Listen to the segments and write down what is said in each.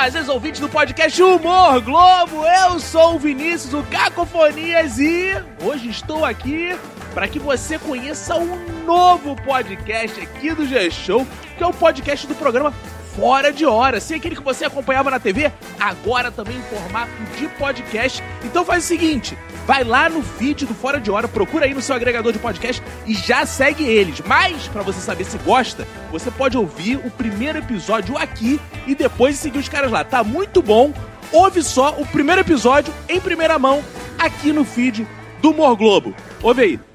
fazeres ouvintes do podcast Humor Globo. Eu sou o Vinícius, o Cacofonias, e hoje estou aqui para que você conheça um novo podcast aqui do G-Show, que é o podcast do programa Fora de Hora. Se aquele que você acompanhava na TV, agora também em formato de podcast. Então faz o seguinte, vai lá no feed do Fora de Hora, procura aí no seu agregador de podcast e já segue eles. Mas, para você saber se gosta, você pode ouvir o primeiro episódio aqui e depois seguir os caras lá. Tá muito bom. Ouve só o primeiro episódio em primeira mão aqui no feed do Mor Globo. Ouve aí.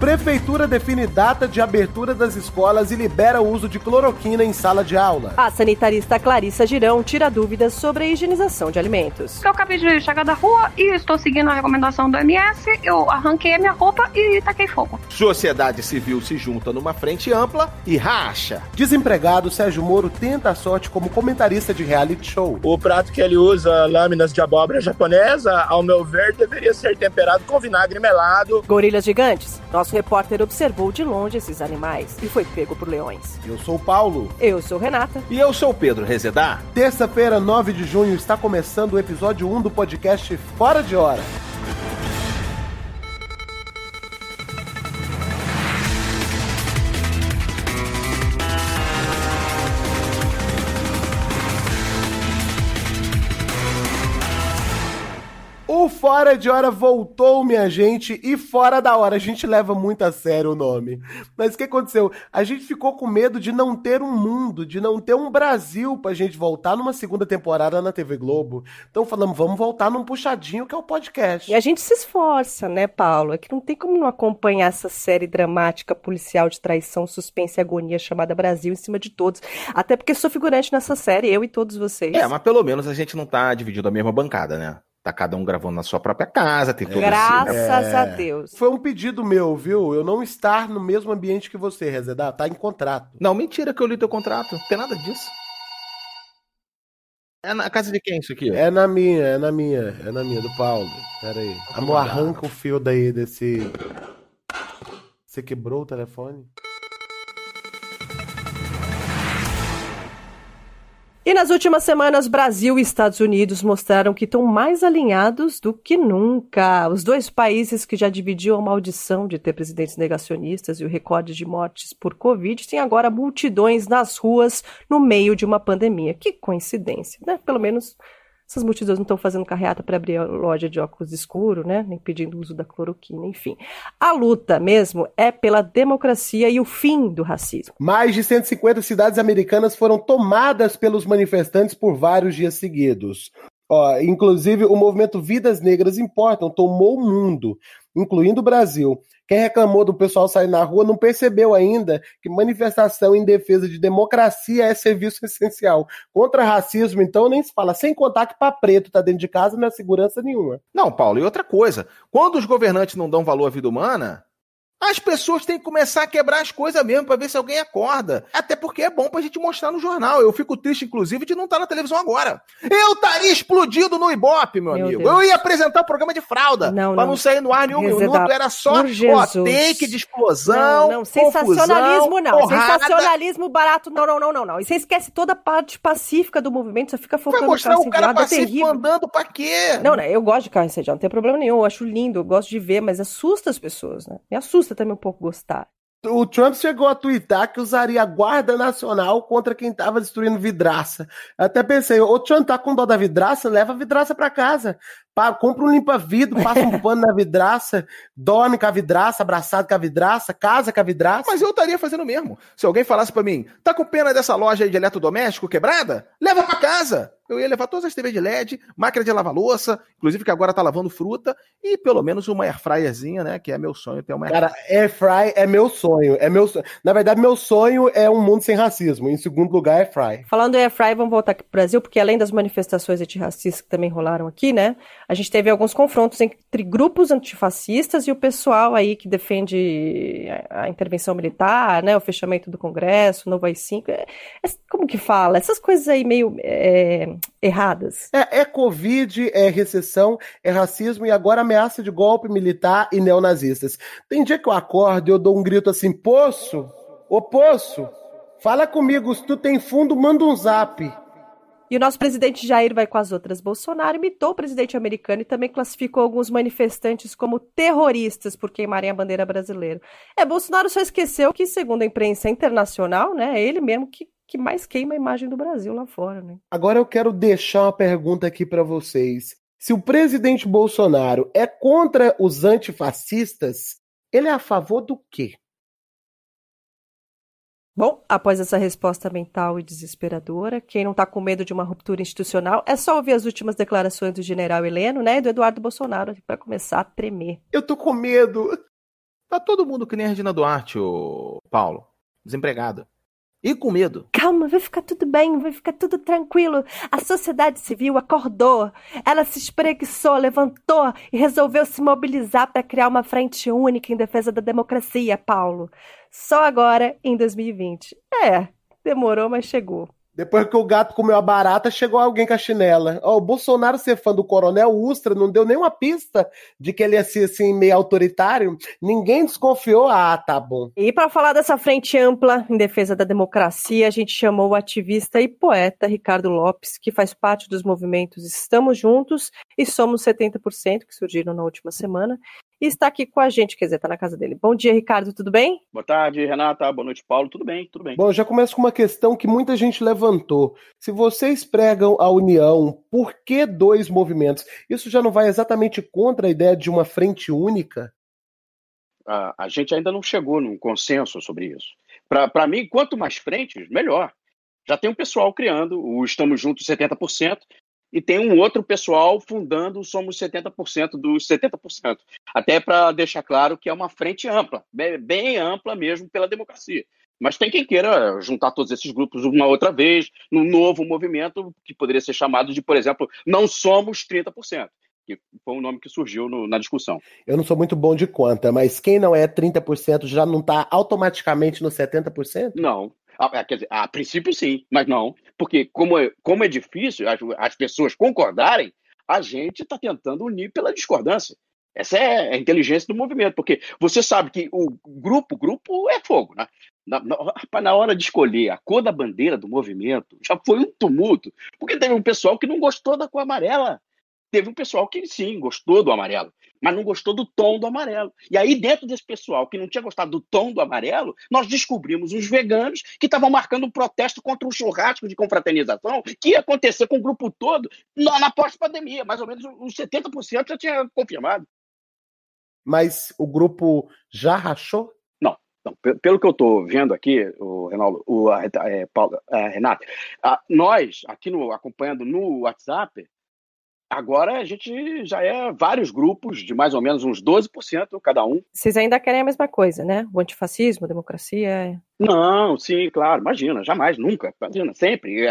Prefeitura define data de abertura das escolas e libera o uso de cloroquina em sala de aula. A sanitarista Clarissa Girão tira dúvidas sobre a higienização de alimentos. Eu acabei de chegar da rua e estou seguindo a recomendação do MS. Eu arranquei a minha roupa e taquei fogo. Sociedade civil se junta numa frente ampla e racha. Desempregado, Sérgio Moro tenta a sorte como comentarista de reality show. O prato que ele usa, lâminas de abóbora japonesa, ao meu ver, deveria ser temperado com vinagre melado. Gorilhas gigantes. Nosso repórter observou de longe esses animais e foi pego por leões. Eu sou o Paulo. Eu sou Renata. E eu sou o Pedro Rezedar. Terça-feira, 9 de junho, está começando o episódio 1 do podcast Fora de Hora. O Fora de Hora voltou, minha gente, e fora da hora. A gente leva muito a sério o nome. Mas o que aconteceu? A gente ficou com medo de não ter um mundo, de não ter um Brasil pra gente voltar numa segunda temporada na TV Globo. Então falamos, vamos voltar num puxadinho que é o podcast. E a gente se esforça, né, Paulo? É que não tem como não acompanhar essa série dramática policial de traição, suspense e agonia chamada Brasil em cima de todos. Até porque sou figurante nessa série, eu e todos vocês. É, mas pelo menos a gente não tá dividindo a mesma bancada, né? Tá cada um gravando na sua própria casa, tem todo Graças esse... a Deus. Foi um pedido meu, viu? Eu não estar no mesmo ambiente que você, Rezedar. Tá em contrato. Não, mentira que eu li teu contrato. Não tem nada disso. É na casa de quem isso aqui? É na minha, é na minha, é na minha, do Paulo. Pera aí. Amor, arranca o fio daí desse. Você quebrou o telefone? E nas últimas semanas, Brasil e Estados Unidos mostraram que estão mais alinhados do que nunca. Os dois países que já dividiam a maldição de ter presidentes negacionistas e o recorde de mortes por Covid têm agora multidões nas ruas no meio de uma pandemia. Que coincidência, né? Pelo menos essas multidões não estão fazendo carreata para abrir a loja de óculos escuro, né? Nem pedindo o uso da cloroquina, enfim. A luta mesmo é pela democracia e o fim do racismo. Mais de 150 cidades americanas foram tomadas pelos manifestantes por vários dias seguidos. Ó, inclusive, o movimento Vidas Negras Importam tomou o mundo, incluindo o Brasil. Quem reclamou do pessoal sair na rua não percebeu ainda que manifestação em defesa de democracia é serviço essencial. Contra racismo, então, nem se fala. Sem contar que para preto tá dentro de casa não é segurança nenhuma. Não, Paulo, e outra coisa. Quando os governantes não dão valor à vida humana, as pessoas têm que começar a quebrar as coisas mesmo para ver se alguém acorda. Até porque é bom pra gente mostrar no jornal. Eu fico triste, inclusive, de não estar na televisão agora. Eu estaria explodido no Ibope, meu, Meu amigo. Deus. Eu ia apresentar o programa de fralda. Não, pra não. não sair no ar nenhum Rezedar, minuto. Era só, ó, take de explosão. Não, não, sensacionalismo confusão, não. porrada. Sensacionalismo barato, não, não, não, não, não. E você esquece toda a parte pacífica do movimento, você fica Vai focando mostrar no o cara é pacífico terrível. andando pra quê? Não, não, eu gosto de carro incendiado, não tem problema nenhum, eu acho lindo, eu gosto de ver, mas assusta as pessoas, né? Me assusta também um pouco gostar. O Trump chegou a twittar que usaria a Guarda Nacional contra quem tava destruindo vidraça. Até pensei, ô Trump, tá com dó da vidraça? Leva a vidraça pra casa. Compra um limpa-vidro, passa um pano na vidraça, dorme com a vidraça, abraçado com a vidraça, casa com a vidraça. Mas eu estaria fazendo o mesmo. Se alguém falasse pra mim, tá com pena dessa loja aí de eletrodoméstico quebrada? Leva pra casa. Eu ia levar todas as TVs de LED, máquina de lavar louça, inclusive que agora tá lavando fruta, e pelo menos uma airfryerzinha, né? Que é meu sonho ter uma airfryer. Cara, air fry é meu sonho. É meu sonho. Na verdade, meu sonho é um mundo sem racismo. Em segundo lugar, air fry. Falando em Airfry, vamos voltar aqui pro Brasil, porque além das manifestações antirracistas que também rolaram aqui, né? A gente teve alguns confrontos entre grupos antifascistas e o pessoal aí que defende a, intervenção militar, né? O fechamento do Congresso, o novo AI-5. É, é- como que fala? Essas coisas aí meio é, erradas. É, é Covid, é recessão, é racismo e agora ameaça de golpe militar e neonazistas. Tem dia que eu acordo e eu dou um grito assim, poço, ô poço, Fala comigo, se tu tem fundo, manda um zap. E o nosso presidente Jair vai com as outras. Bolsonaro imitou o presidente americano e também classificou alguns manifestantes como terroristas por queimarem a bandeira brasileira. É, Bolsonaro só esqueceu que, segundo a imprensa internacional, né, é ele mesmo que, que mais queima a imagem do Brasil lá fora. Né? Agora eu quero deixar uma pergunta aqui para vocês. Se o presidente Bolsonaro é contra os antifascistas, ele é a favor do quê? Bom, após essa resposta mental e desesperadora, quem não está com medo de uma ruptura institucional é só ouvir as últimas declarações do general Heleno, né, e do Eduardo Bolsonaro, para começar a tremer. Eu tô com medo. Tá todo mundo que nem a Regina Duarte, ô Paulo. Desempregado. E com medo. Calma, vai ficar tudo bem, vai ficar tudo tranquilo. A sociedade civil acordou, ela se espreguiçou, levantou e resolveu se mobilizar para criar uma frente única em defesa da democracia, Paulo. Só agora, em 2020. É, demorou, mas chegou. Depois que o gato comeu a barata, chegou alguém com a chinela. Oh, o Bolsonaro ser fã do Coronel Ustra não deu nenhuma pista de que ele ia ser assim meio autoritário. Ninguém desconfiou. Ah, tá bom. E para falar dessa frente ampla em defesa da democracia, a gente chamou o ativista e poeta Ricardo Lopes, que faz parte dos movimentos Estamos Juntos e Somos 70%, que surgiram na última semana, e está aqui com a gente, quer dizer, está na casa dele. Bom dia, Ricardo, tudo bem? Boa tarde, Renata. Boa noite, Paulo. Tudo bem, tudo bem. Bom, já começo com uma questão que muita gente levantou. Se vocês pregam a união, por que dois movimentos? Isso já não vai exatamente contra a ideia de uma frente única? A, a gente ainda não chegou num consenso sobre isso. Para mim, quanto mais frentes, melhor. Já tem um pessoal criando o Estamos Juntos 70%, e tem um outro pessoal fundando Somos 70% dos 70%. Até para deixar claro que é uma frente ampla, bem ampla mesmo pela democracia. Mas tem quem queira juntar todos esses grupos uma outra vez, num novo movimento que poderia ser chamado de, por exemplo, Não Somos 30%. Que foi um nome que surgiu no, na discussão. Eu não sou muito bom de conta, mas quem não é 30% já não está automaticamente no 70%? Não, ah, quer dizer, a princípio sim, mas não. Porque como é, como é difícil as, as pessoas concordarem, a gente está tentando unir pela discordância. Essa é a inteligência do movimento, porque você sabe que o grupo, grupo é fogo, né? Na, na, na, hora de escolher a cor da bandeira do movimento, já foi um tumulto, porque teve um pessoal que não gostou da cor amarela. Teve um pessoal que sim, gostou do amarelo mas não gostou do tom do amarelo. E aí, dentro desse pessoal que não tinha gostado do tom do amarelo, nós descobrimos os veganos que estavam marcando um protesto contra um churrasco de confraternização que ia acontecer com o grupo todo na, na pós-pandemia. Mais ou menos uns 70% já tinha confirmado. Mas o grupo já rachou? Não. não pelo que eu estou vendo aqui, o Renaldo, o Paulo, é, Renato, a, nós, aqui no, acompanhando no WhatsApp, Agora a gente já é vários grupos de mais ou menos uns 12% cada um. Vocês ainda querem a mesma coisa, né? O antifascismo, a democracia. É Não, sim, claro, imagina, jamais, nunca, imagina, sempre.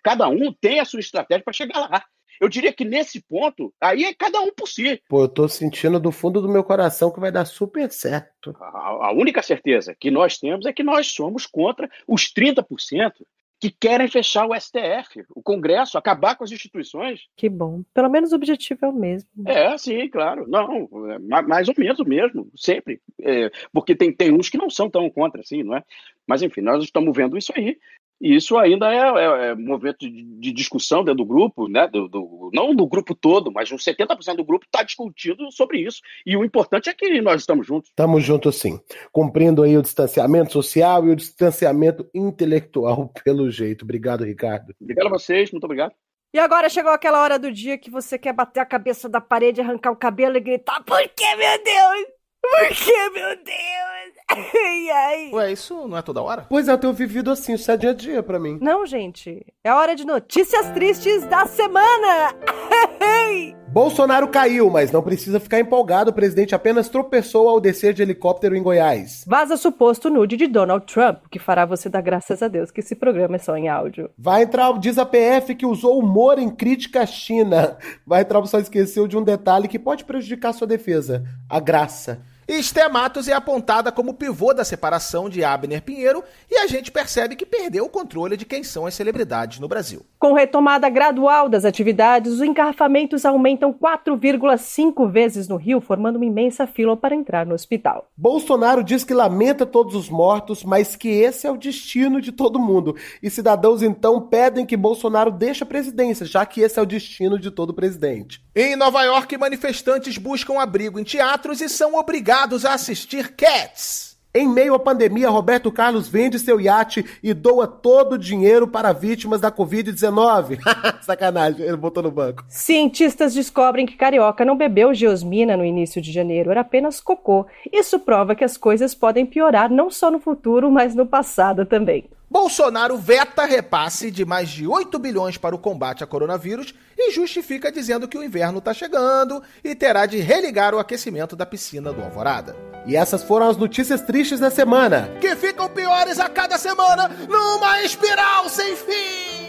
Cada um tem a sua estratégia para chegar lá. Eu diria que nesse ponto, aí é cada um por si. Pô, eu tô sentindo do fundo do meu coração que vai dar super certo. A, a única certeza que nós temos é que nós somos contra os 30% que querem fechar o STF, o Congresso, acabar com as instituições. Que bom. Pelo menos o objetivo é o mesmo. É, sim, claro. Não, é mais ou menos o mesmo, sempre. É, porque tem, tem uns que não são tão contra assim, não é? Mas, enfim, nós estamos vendo isso aí. E isso ainda é, é, é movimento de, de, discussão dentro do grupo, né? Do, do, não do grupo todo, mas uns 70% do grupo está discutindo sobre isso. E o importante é que nós estamos juntos. Estamos juntos, sim. Cumprindo aí o distanciamento social e o distanciamento intelectual, pelo jeito. Obrigado, Ricardo. Obrigado a vocês, muito obrigado. E agora chegou aquela hora do dia que você quer bater a cabeça da parede, arrancar o cabelo e gritar: Por que, meu Deus? Por que, meu Deus? Ai, ai. Ué, isso não é toda hora? Pois é, eu tenho vivido assim, isso é dia a dia pra mim. Não, gente. É hora de notícias tristes da semana. Bolsonaro caiu, mas não precisa ficar empolgado. O presidente apenas tropeçou ao descer de helicóptero em Goiás. Vaza suposto nude de Donald Trump, que fará você dar graças a Deus que esse programa é só em áudio. Vai entrar, diz a PF que usou humor em crítica à China. Vai entrar, só esqueceu de um detalhe que pode prejudicar sua defesa: a graça. Esté Matos é apontada como pivô da separação de Abner Pinheiro e a gente percebe que perdeu o controle de quem são as celebridades no Brasil. Com retomada gradual das atividades, os engarrafamentos aumentam 4,5 vezes no Rio, formando uma imensa fila para entrar no hospital. Bolsonaro diz que lamenta todos os mortos, mas que esse é o destino de todo mundo. E cidadãos então pedem que Bolsonaro deixe a presidência, já que esse é o destino de todo presidente. Em Nova York, manifestantes buscam abrigo em teatros e são obrigados a assistir Cats. Em meio à pandemia, Roberto Carlos vende seu iate e doa todo o dinheiro para vítimas da Covid-19. Sacanagem, ele botou no banco. Cientistas descobrem que Carioca não bebeu geosmina no início de janeiro, era apenas cocô. Isso prova que as coisas podem piorar não só no futuro, mas no passado também. Bolsonaro veta repasse de mais de 8 bilhões para o combate a coronavírus e justifica dizendo que o inverno está chegando e terá de religar o aquecimento da piscina do Alvorada. E essas foram as notícias tristes da semana. Que ficam piores a cada semana numa espiral sem fim!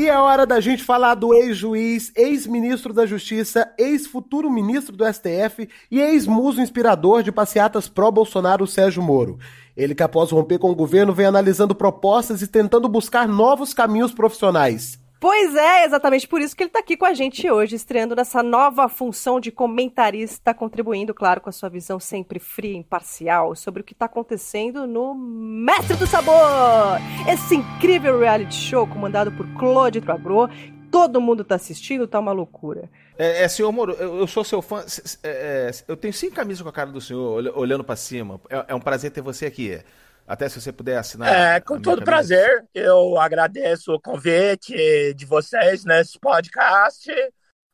E é hora da gente falar do ex-juiz, ex-ministro da Justiça, ex-futuro ministro do STF e ex-muso inspirador de passeatas pró-Bolsonaro, Sérgio Moro. Ele que após romper com o governo vem analisando propostas e tentando buscar novos caminhos profissionais. Pois é, exatamente por isso que ele está aqui com a gente hoje, estreando nessa nova função de comentarista, contribuindo, claro, com a sua visão sempre fria e imparcial sobre o que está acontecendo no Mestre do Sabor! Esse incrível reality show comandado por Claude Tragro, todo mundo está assistindo, tá uma loucura. É, é senhor Moro, eu, eu, sou seu fã. É, é, eu tenho cinco camisas com a cara do senhor, olhando para cima. É, é um prazer ter você aqui. Até se você puder assinar. É, com todo prazer. Eu agradeço o convite de vocês nesse podcast.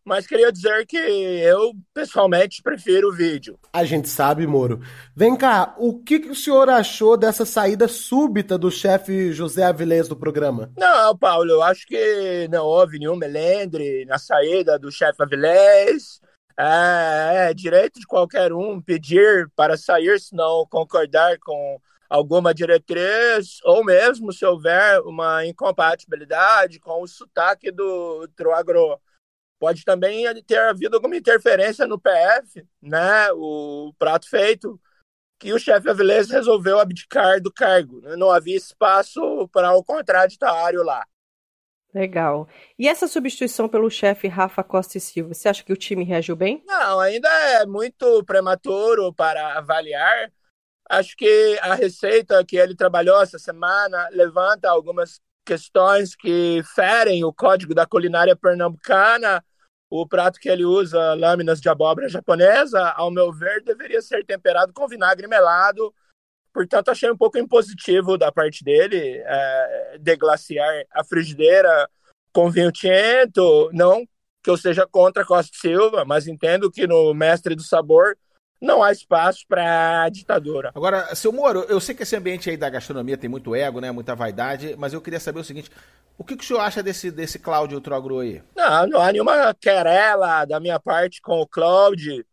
Mas queria dizer que eu, pessoalmente, prefiro o vídeo. A gente sabe, Moro. Vem cá, o que, que o senhor achou dessa saída súbita do chefe José Avilés do programa? Não, Paulo, eu acho que não houve nenhum melendre na saída do chefe Avilés. É, é direito de qualquer um pedir para sair se não concordar com alguma diretriz, ou mesmo se houver uma incompatibilidade com o sotaque do Troagro. Pode também ter havido alguma interferência no PF, né? O prato feito, que o chefe Avilés resolveu abdicar do cargo. Não havia espaço para o contraditório lá. Legal. E essa substituição pelo chefe Rafa Costa e Silva, você acha que o time reagiu bem? Não, ainda é muito prematuro para avaliar. Acho que a receita que ele trabalhou essa semana levanta algumas questões que ferem o código da culinária pernambucana. O prato que ele usa, lâminas de abóbora japonesa, ao meu ver, deveria ser temperado com vinagre melado. Portanto, achei um pouco impositivo da parte dele é, deglaciar a frigideira com vinho tinto. Não que eu seja contra Costa Silva, mas entendo que no Mestre do Sabor não há espaço para ditadura. Agora, seu Moro, eu sei que esse ambiente aí da gastronomia tem muito ego, né, muita vaidade, mas eu queria saber o seguinte, o que, que o senhor acha desse, desse Cláudio Trogro aí? Não, não há nenhuma querela da minha parte com o Cláudio,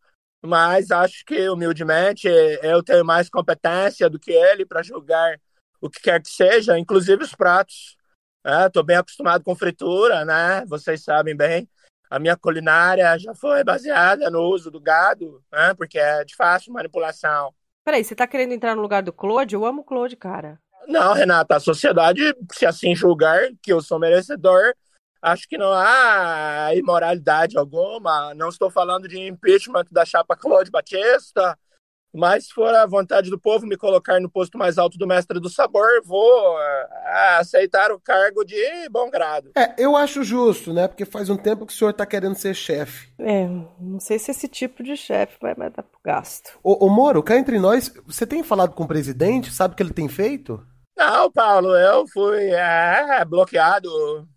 mas acho que, humildemente, eu tenho mais competência do que ele para julgar o que quer que seja, inclusive os pratos. Estou é, bem acostumado com fritura, né? Vocês sabem bem a minha culinária já foi baseada no uso do gado, né? Porque é de fácil manipulação. Peraí, você tá querendo entrar no lugar do Claude? Eu amo o Claude, cara. Não, Renata, a sociedade, se assim julgar que eu sou merecedor, acho que não há imoralidade alguma. Não estou falando de impeachment da chapa Claude Batista, mas se for a vontade do povo me colocar no posto mais alto do mestre do sabor, vou uh, aceitar o cargo de bom grado. É, eu acho justo, né? Porque faz um tempo que o senhor está querendo ser chefe. É, não sei se esse tipo de chefe vai, vai dar pro gasto. Ô, ô Moro, cá entre nós, você tem falado com o presidente? Sabe o que ele tem feito? Não, Paulo, eu fui é, bloqueado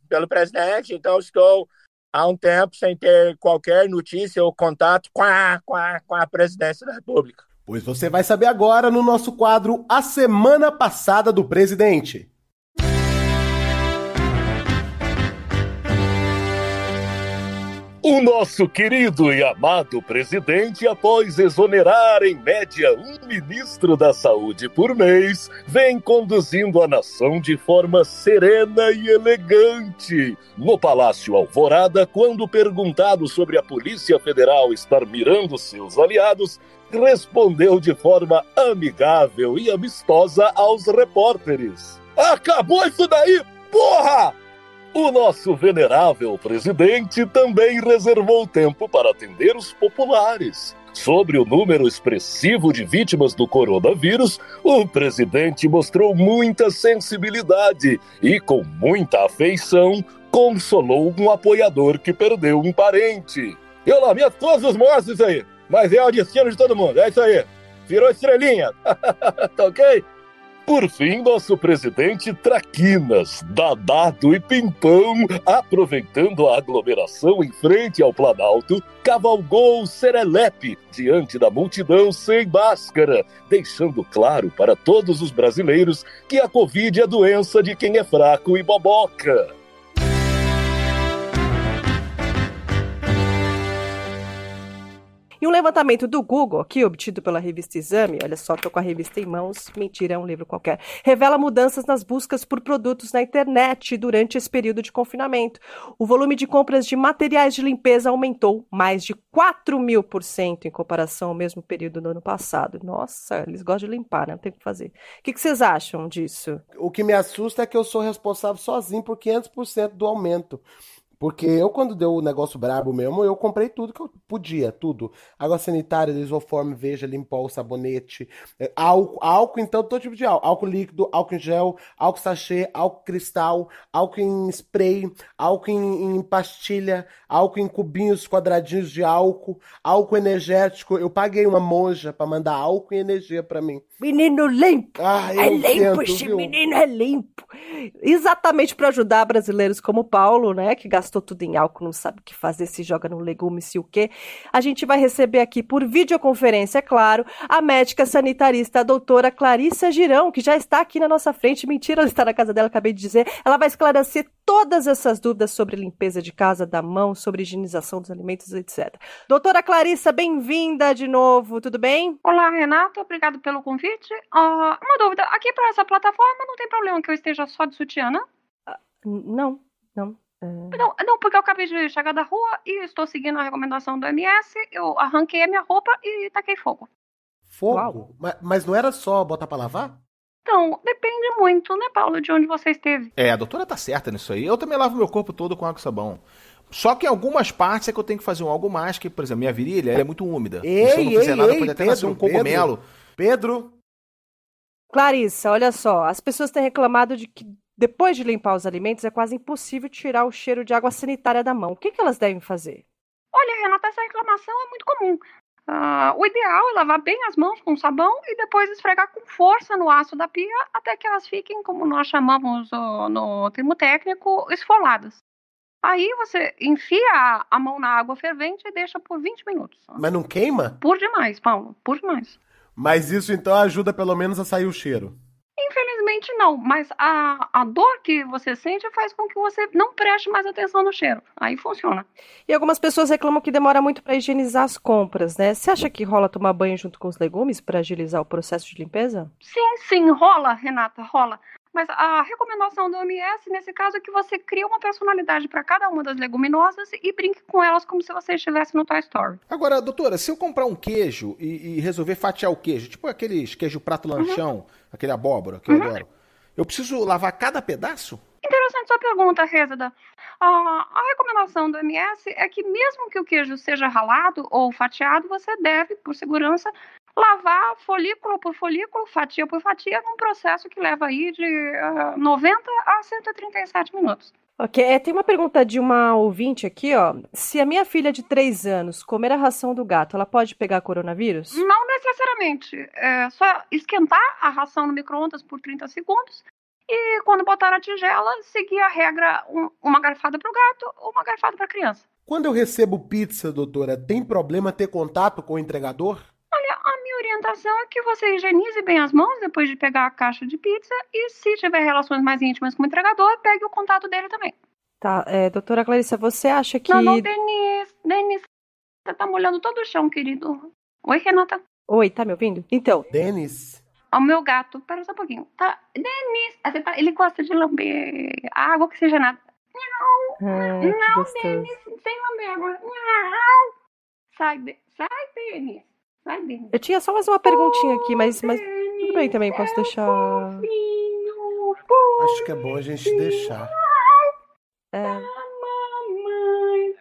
pelo presidente, então estou há um tempo sem ter qualquer notícia ou contato com a, com a, com a presidência da República. Pois você vai saber agora no nosso quadro A Semana Passada do Presidente. O nosso querido e amado presidente, após exonerar em média um ministro da saúde por mês, vem conduzindo a nação de forma serena e elegante. No Palácio Alvorada, quando perguntado sobre a Polícia Federal estar mirando seus aliados, respondeu de forma amigável e amistosa aos repórteres: Acabou isso daí, porra! O nosso venerável presidente também reservou tempo para atender os populares. Sobre o número expressivo de vítimas do coronavírus, o presidente mostrou muita sensibilidade e, com muita afeição, consolou um apoiador que perdeu um parente. Eu lamento todos os mortos aí, mas é o destino de todo mundo, é isso aí. Virou estrelinha, tá ok? Por fim, nosso presidente Traquinas, Dadado e Pimpão, aproveitando a aglomeração em frente ao Planalto, cavalgou o serelepe diante da multidão sem máscara, deixando claro para todos os brasileiros que a Covid é doença de quem é fraco e boboca. E um levantamento do Google, aqui obtido pela revista Exame, olha só, estou com a revista em mãos, mentira, é um livro qualquer, revela mudanças nas buscas por produtos na internet durante esse período de confinamento. O volume de compras de materiais de limpeza aumentou mais de 4 mil por cento em comparação ao mesmo período do ano passado. Nossa, eles gostam de limpar, né? Não tem o que fazer. O que, vocês acham disso? O que me assusta é que eu sou responsável sozinho por 500% do aumento. Porque eu, quando deu o negócio brabo mesmo, eu comprei tudo que eu podia, tudo. Água sanitária, isoforme, veja, limpol, sabonete, é, álcool, álcool, então, todo tipo de álcool. Álcool líquido, álcool em gel, álcool sachê, álcool cristal, álcool em spray, álcool em, em pastilha, álcool em cubinhos quadradinhos de álcool, álcool energético. Eu paguei uma monja para mandar álcool e energia para mim. Menino limpo! Ah, é limpo, esse menino é limpo. Exatamente para ajudar brasileiros como o Paulo, né, que gastou tudo em álcool, não sabe o que fazer, se joga no legume, se o quê. A gente vai receber aqui por videoconferência, é claro, a médica sanitarista, a doutora Clarissa Girão, que já está aqui na nossa frente. Mentira, ela está na casa dela, acabei de dizer. Ela vai esclarecer todas essas dúvidas sobre limpeza de casa, da mão, sobre higienização dos alimentos, etc. Doutora Clarissa, bem-vinda de novo, tudo bem? Olá, Renato. Obrigado pelo convite. Ah, uma dúvida. Aqui para essa plataforma não tem problema que eu esteja só de sutiã, né? N- Não, não. É, Não, não, porque eu acabei de chegar da rua e estou seguindo a recomendação do MS. Eu arranquei a minha roupa e taquei fogo. Fogo? Mas, mas não era só botar pra lavar? Então, depende muito, né, Paulo, de onde você esteve. É, a doutora tá certa nisso aí. Eu também lavo meu corpo todo com água e sabão. Só que em algumas partes é que eu tenho que fazer um algo mais, que, por exemplo, minha virilha ela é muito úmida. Ei, Se eu não fizer ei, nada, ei, pode até nascer um Pedro, cogumelo. Pedro, Clarissa, olha só, as pessoas têm reclamado de que depois de limpar os alimentos é quase impossível tirar o cheiro de água sanitária da mão. O que, que elas devem fazer? Olha, Renata, essa reclamação é muito comum. Ah, o ideal é lavar bem as mãos com sabão e depois esfregar com força no aço da pia até que elas fiquem, como nós chamamos ó, no termo técnico, esfoladas. Aí você enfia a- a mão na água fervente e deixa por 20 minutos. mas não queima? Por demais, Paulo, por demais. Mas isso então ajuda pelo menos a sair o cheiro. Infelizmente não, mas a, a dor que você sente faz com que você não preste mais atenção no cheiro. Aí funciona. E algumas pessoas reclamam que demora muito para higienizar as compras, né? Você acha que rola tomar banho junto com os legumes para agilizar o processo de limpeza? Sim, sim, rola, Renata, rola. Mas a recomendação do OMS, nesse caso, é que você crie uma personalidade para cada uma das leguminosas e brinque com elas como se você estivesse no Toy Story. Agora, doutora, se eu comprar um queijo e, e resolver fatiar o queijo, tipo aqueles queijo prato lanchão, aquele abóbora que eu adoro, eu preciso lavar cada pedaço? Interessante sua pergunta. Ah, a recomendação do OMS é que mesmo que o queijo seja ralado ou fatiado, você deve, por segurança, lavar folículo por folículo, fatia por fatia, num processo que leva aí de ah, 90 a 137 minutos. Ok, é, tem uma pergunta de uma ouvinte aqui, ó. Se a minha filha de 3 anos comer a ração do gato, ela pode pegar coronavírus? Não necessariamente. É só esquentar a ração no micro-ondas por 30 segundos e, quando botar na tigela, seguir a regra: um- uma garfada para o gato, uma garfada para a criança. Quando eu recebo pizza, doutora, tem problema ter contato com o entregador? Orientação é que você higienize bem as mãos depois de pegar a caixa de pizza e, se tiver relações mais íntimas com o entregador, pegue o contato dele também. Tá, é, doutora Clarissa, você acha que. Não, não, Denise, Denis, você tá molhando todo o chão, querido. Oi, Renata. Oi, tá me ouvindo? Então, Denis? O meu gato, pera só um pouquinho. Tá, Denis, fala, ele gosta de lamber água oxigenada. ah, que Não, gostoso. Denis, sem lamber água. Não. Sai, sai, Denis. Denis. Eu tinha só mais uma perguntinha aqui, mas, mas tudo bem também, posso é deixar. fofo, Acho que é bom a gente deixar. É, mamãe.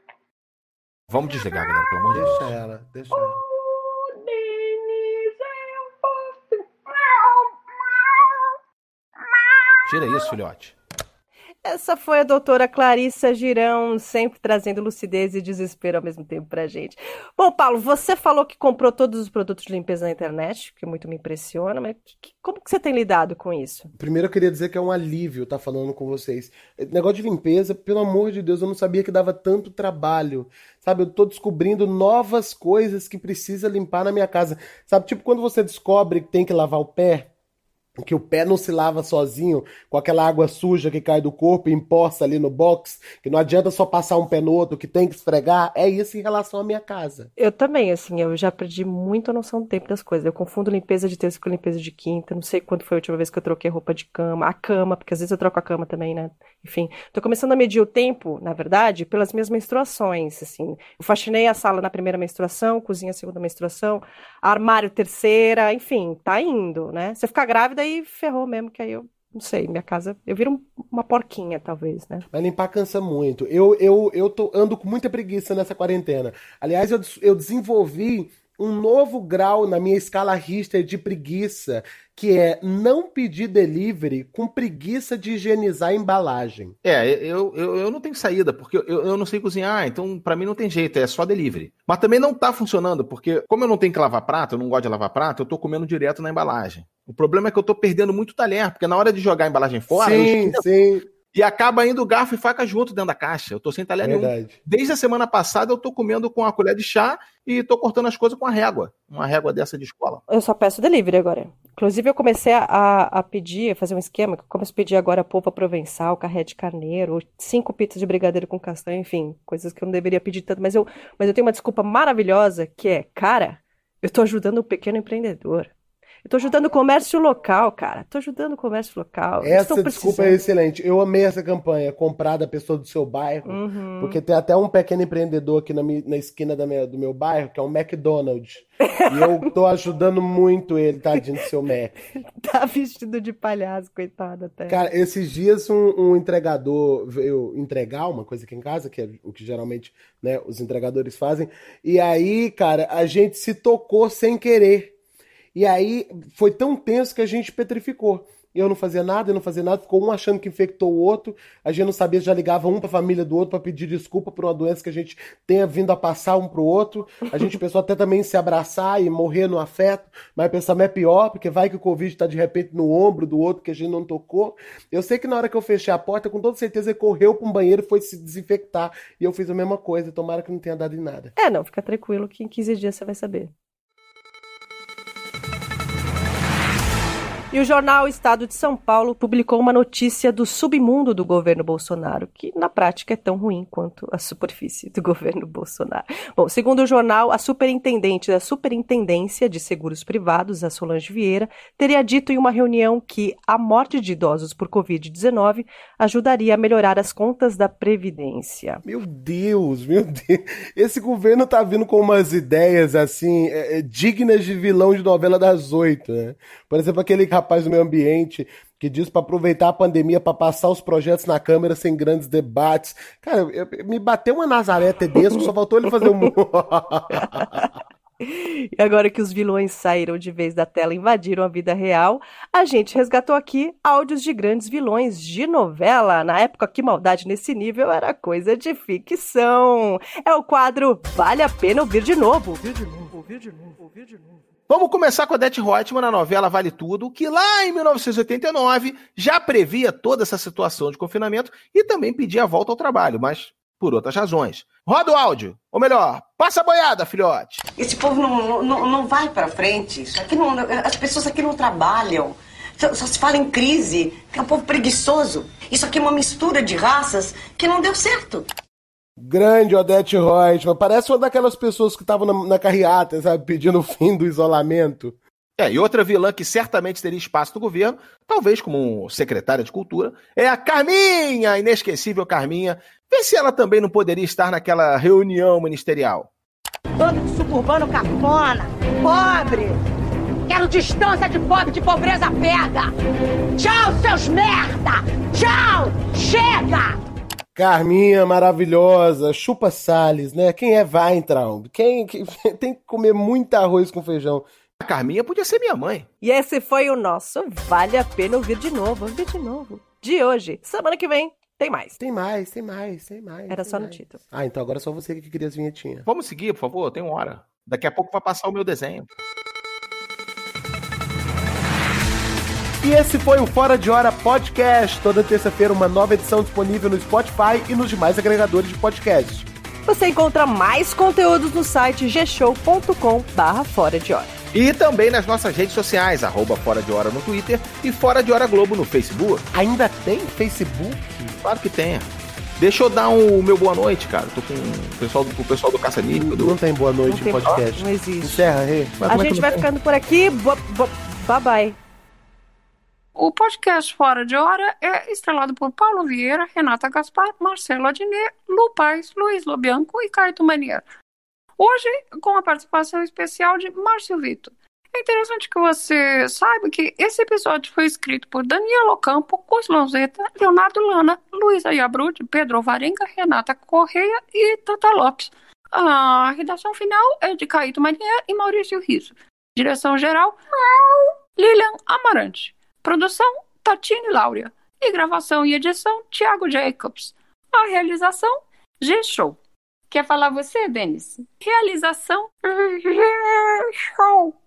Vamos desligar, galera, pelo amor de Deus. Deixa ela, deixa ela. O Denis é. Tira isso, filhote. Essa foi a doutora Clarissa Girão, sempre trazendo lucidez e desespero ao mesmo tempo pra gente. Bom, Paulo, você falou que comprou todos os produtos de limpeza na internet, que muito me impressiona, mas que- como que você tem lidado com isso? Primeiro eu queria dizer que é um alívio estar falando com vocês. Negócio de limpeza, pelo amor de Deus, eu não sabia que dava tanto trabalho. Sabe, eu tô descobrindo novas coisas que precisa limpar na minha casa. Sabe, tipo quando você descobre que tem que lavar o pé, que o pé não se lava sozinho, com aquela água suja que cai do corpo e empoça ali no box, que não adianta só passar um pé no outro, que tem que esfregar. É isso em relação à minha casa. Eu também, assim, eu já perdi muito a noção do tempo das coisas. Eu confundo limpeza de terça com limpeza de quinta. Não sei quando foi a última vez que eu troquei roupa de cama. A cama, porque às vezes eu troco a cama também, né? Enfim, tô começando a medir o tempo, na verdade, pelas minhas menstruações, assim. Eu faxinei a sala na primeira menstruação, cozinha segunda menstruação, armário terceira, enfim, tá indo, né? Se eu ficar grávida, aí ferrou mesmo, que aí eu, não sei, minha casa, eu viro um- uma porquinha, talvez, né? Mas limpar cansa muito. Eu, eu, eu tô, ando com muita preguiça nessa quarentena. Aliás, eu, eu desenvolvi um novo grau na minha escala Richter de preguiça, que é não pedir delivery com preguiça de higienizar a embalagem. É, eu, eu, eu não tenho saída, porque eu, eu não sei cozinhar, então pra mim não tem jeito, é só delivery. Mas também não tá funcionando, porque como eu não tenho que lavar prato, eu não gosto de lavar prato, eu tô comendo direto na embalagem. O problema é que eu tô perdendo muito talher, porque na hora de jogar a embalagem fora, eu sim, esqueço, sim, e acaba indo garfo e faca junto dentro da caixa. Eu tô sem talher nenhum. verdade. Desde a semana passada eu tô comendo com a colher de chá e tô cortando as coisas com a régua. Uma régua dessa de escola. Eu só peço delivery agora. Inclusive, eu comecei a, a pedir, a fazer um esquema, que eu começo a pedir agora polpa provençal, carré de carneiro, cinco pizzas de brigadeiro com castanha, enfim, coisas que eu não deveria pedir tanto. Mas eu, mas eu tenho uma desculpa maravilhosa, que é, cara, eu tô ajudando o pequeno empreendedor. Eu tô ajudando o comércio local, cara. Tô ajudando o comércio local. Essa desculpa é excelente. Eu amei essa campanha, comprar da pessoa do seu bairro. Uhum. Porque tem até um pequeno empreendedor aqui na, na esquina da minha- do meu bairro, que é um McDonald's. e eu tô ajudando muito ele, tadinho do seu Mac. Tá vestido de palhaço, coitado até. Cara, esses dias um, um entregador veio entregar uma coisa aqui em casa, que é o que geralmente né, os entregadores fazem. E aí, cara, a gente se tocou sem querer. E aí foi tão tenso que a gente petrificou. Eu não fazia nada, eu não fazia nada, ficou um achando que infectou o outro. A gente não sabia, já ligava um pra família do outro pra pedir desculpa por uma doença que a gente tenha vindo a passar um pro outro. A gente pensou até também em se abraçar e morrer no afeto, mas pensamos é pior, porque vai que o Covid tá de repente no ombro do outro que a gente não tocou. Eu sei que na hora que eu fechei a porta, com toda certeza ele correu pra um banheiro e foi se desinfectar. E eu fiz a mesma coisa, tomara que não tenha dado em nada. É, não, fica tranquilo que em 15 dias você vai saber. E o jornal Estado de São Paulo publicou uma notícia do submundo do governo Bolsonaro, que na prática é tão ruim quanto a superfície do governo Bolsonaro. Bom, segundo o jornal, a superintendente da Superintendência de Seguros Privados, a Solange Vieira, teria dito em uma reunião que a morte de idosos por Covid-19 ajudaria a melhorar as contas da Previdência. Meu Deus, meu Deus. Esse governo tá vindo com umas ideias assim, é, é, dignas de vilão de novela das oito, né? Por exemplo, aquele rapaz do meio ambiente que diz para aproveitar a pandemia para passar os projetos na Câmara sem grandes debates. Cara, eu- eu- me bateu uma Nazaré Tedesco, só faltou ele fazer um. E agora que os vilões saíram de vez da tela e invadiram a vida real, a gente resgatou aqui áudios de grandes vilões de novela. Na época, que maldade nesse nível era coisa de ficção. É o quadro Vale a Pena Ouvir de Novo. Ouvir de novo, ouvir de novo, ouvir de novo. Vamos começar com a Odete Reutemann na novela Vale Tudo, que lá em 1989 já previa toda essa situação de confinamento e também pedia a volta ao trabalho, mas por outras razões. Roda o áudio, ou melhor, passa a boiada, filhote. Esse povo não, não, não vai pra frente. Isso aqui não, as pessoas aqui não trabalham. Só, só se fala em crise. É um povo preguiçoso. Isso aqui é uma mistura de raças que não deu certo. Grande Odete Reutemann. Parece uma daquelas pessoas que estavam na, na carreata, sabe? Pedindo o fim do isolamento. É, e outra vilã que certamente teria espaço no governo, talvez como secretária de Cultura, é a Carminha, a inesquecível Carminha. Vê se ela também não poderia estar naquela reunião ministerial. Bando de suburbano cafona, pobre. Quero distância de pobre, de pobreza pega. Tchau, seus merda. Tchau. Carminha maravilhosa, chupa Salles, né? Quem é Weintraub? Quem, quem tem que comer muito arroz com feijão? A Carminha podia ser minha mãe. E esse foi o nosso Vale a Pena Ouvir de Novo, ouvir de novo. De hoje. Semana que vem tem mais. Tem mais, tem mais, tem mais. Era tem só no mais. título. Ah, então agora é só você que queria as vinhetinhas. Vamos seguir, por favor, tem uma hora. Daqui a pouco vai passar o meu desenho. E esse foi o Fora de Hora Podcast. Toda terça-feira uma nova edição disponível no Spotify e nos demais agregadores de podcast. Você encontra mais conteúdos no site gshow.com barra Fora de Hora. E também nas nossas redes sociais, arroba Fora de Hora no Twitter e Fora de Hora Globo no Facebook. Ainda tem Facebook? Claro que tem. Deixa eu dar um, o meu boa noite, cara. Tô com o pessoal do, o pessoal do Caça-Níquel. Não Do... tem boa noite Não tem- podcast. Não existe. Encerra, Rê. Mas A é gente não vai tem? ficando por aqui. Bo- bo- Bye bye. O podcast Fora de Hora é estrelado por Paulo Vieira, Renata Gaspar, Marcelo Adnet, Lu Paes, Luiz Lobianco e Caio Manier. Hoje, com a participação especial de Márcio Vitor. É interessante que você saiba que esse episódio foi escrito por Daniel Ocampo, Cus Lonzeta, Leonardo Lana, Luísa Iabrud, Pedro Varenga, Renata Correia e Tata Lopes. A redação final é de Caíto Manier e Maurício Riso. Direção geral, Lilian Amarante. Produção, Tatine Laura. E gravação e edição, Thiago Jacobs. A realização, G-Show. Quer falar você, Denis? Realização, G-Show.